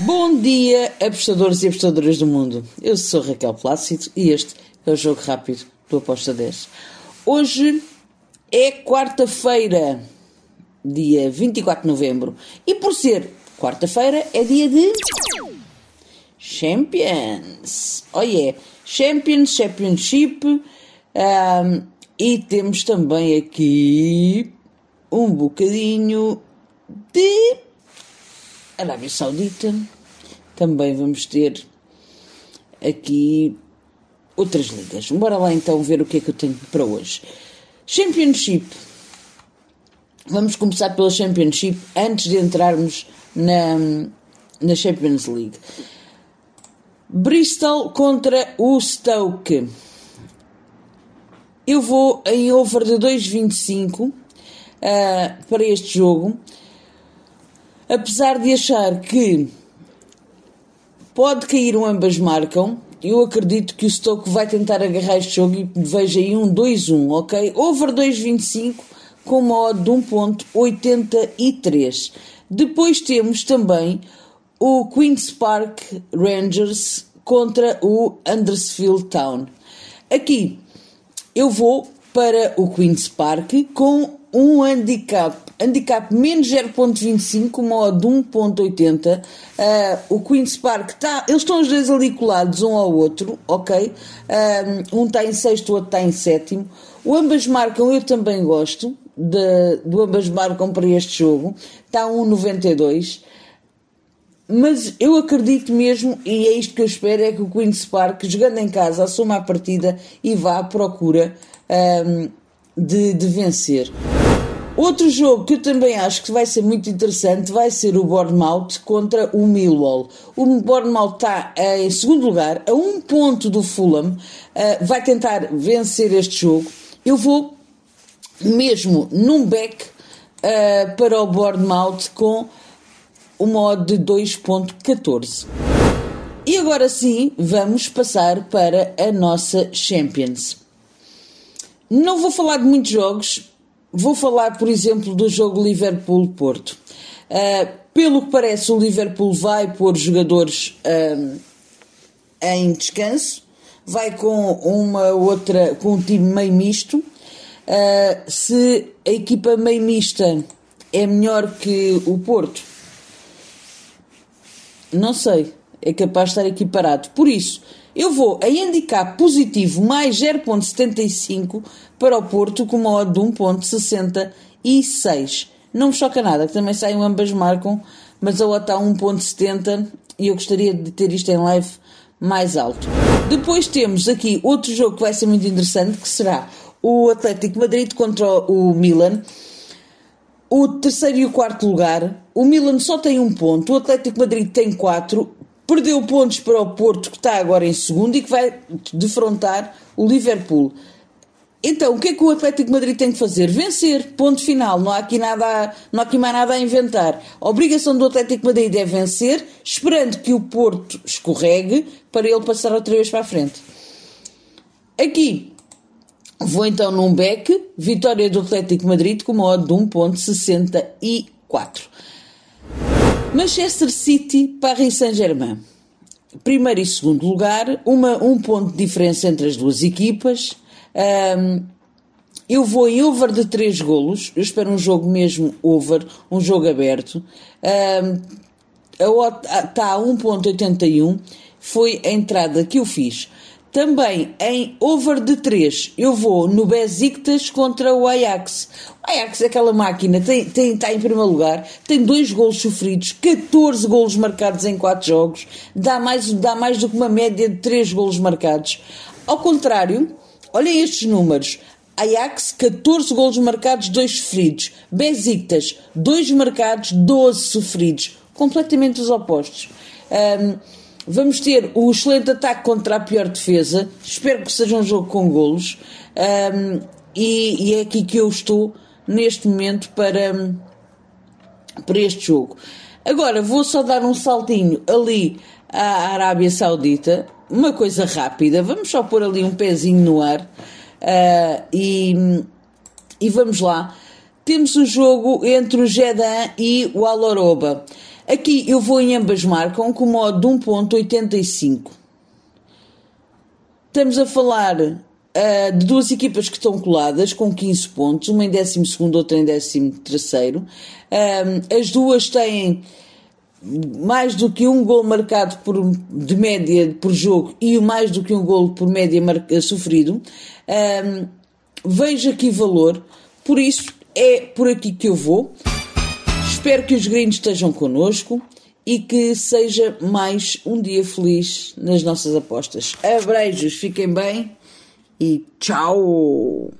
Bom dia, apostadores e apostadoras do mundo. Eu sou Raquel Plácido e este é o Jogo Rápido do Aposta 10. Hoje é quarta-feira, dia 24 de novembro. E por ser quarta-feira, é dia de. Champions! Oh yeah! Champions, Championship. Um, e temos também aqui um bocadinho de Arábia Saudita. Também vamos ter aqui outras ligas. Bora lá então ver o que é que eu tenho para hoje. Championship. Vamos começar pela Championship antes de entrarmos na, na Champions League. Bristol contra o Stoke. Eu vou em over de 2,25 uh, para este jogo. Apesar de achar que pode cair um ambas marcam, eu acredito que o Stoke vai tentar agarrar este jogo e veja aí um 2-1, ok? Over 2,25 com uma odd de 1.83. Depois temos também o Queen's Park Rangers contra o Andersfield Town. Aqui eu vou para o Queen's Park com um handicap, handicap menos 0.25, uma odd de 1.80. Uh, o Queen's Park está, eles estão os dois ali colados um ao outro, ok? Uh, um está em sexto, o outro está em sétimo. O ambas marcam, eu também gosto de, do ambas marcam para este jogo, está 1.92. Mas eu acredito mesmo, e é isto que eu espero, é que o Queen's Park, jogando em casa, assuma a partida e vá à procura um, de, de vencer. Outro jogo que eu também acho que vai ser muito interessante vai ser o Bournemouth contra o Millwall. O Bournemouth está uh, em segundo lugar, a um ponto do Fulham, uh, vai tentar vencer este jogo. Eu vou mesmo num back uh, para o Bournemouth com uma odd de 2.14. E agora sim, vamos passar para a nossa Champions. Não vou falar de muitos jogos, vou falar, por exemplo, do jogo Liverpool-Porto. Uh, pelo que parece, o Liverpool vai pôr jogadores uh, em descanso, vai com uma outra, com um time meio misto. Uh, se a equipa meio mista é melhor que o Porto, não sei. É capaz de estar equiparado. Por isso, eu vou a handicap positivo mais 0.75 para o Porto com uma odd de 1.66. Não me choca nada, que também saem ambas marcam, mas a odd está a 1.70 e eu gostaria de ter isto em live mais alto. Depois temos aqui outro jogo que vai ser muito interessante, que será o Atlético Madrid contra o Milan o terceiro e o quarto lugar. O Milan só tem um ponto, o Atlético Madrid tem quatro, perdeu pontos para o Porto, que está agora em segundo e que vai defrontar o Liverpool. Então, o que é que o Atlético Madrid tem que fazer? Vencer, ponto final. Não há aqui, nada, não há aqui mais nada a inventar. A obrigação do Atlético Madrid é vencer, esperando que o Porto escorregue para ele passar outra vez para a frente. Aqui, Vou então num back, vitória do Atlético Madrid com uma odd de 1.64. Manchester City, Paris Saint-Germain. Primeiro e segundo lugar, uma, um ponto de diferença entre as duas equipas. Um, eu vou em over de 3 golos. Eu espero um jogo mesmo over, um jogo aberto. Um, a está a 1.81. Foi a entrada que eu fiz. Também em over de 3, eu vou no Besiktas contra o Ajax. O Ajax aquela máquina, tem, tem, está em primeiro lugar, tem dois golos sofridos, 14 golos marcados em 4 jogos, dá mais, dá mais do que uma média de 3 golos marcados. Ao contrário, olhem estes números. Ajax, 14 golos marcados, 2 sofridos. Besiktas, 2 marcados, 12 sofridos. Completamente os opostos. Um, Vamos ter o excelente ataque contra a pior defesa. Espero que seja um jogo com golos. Um, e, e, é aqui que eu estou neste momento para, para este jogo. Agora vou só dar um saltinho ali à Arábia Saudita. Uma coisa rápida. Vamos só pôr ali um pezinho no ar. Uh, e, e vamos lá. Temos o jogo entre o Jeddah e o Aloroba. Aqui eu vou em ambas marcam com modo de 1.85. Estamos a falar uh, de duas equipas que estão coladas com 15 pontos, uma em 12 outra em 13 uh, As duas têm mais do que um gol marcado por, de média por jogo e mais do que um gol por média marca, sofrido. Um, vejo aqui valor, por isso é por aqui que eu vou. Espero que os gringos estejam connosco e que seja mais um dia feliz nas nossas apostas. Abreijos, fiquem bem e tchau!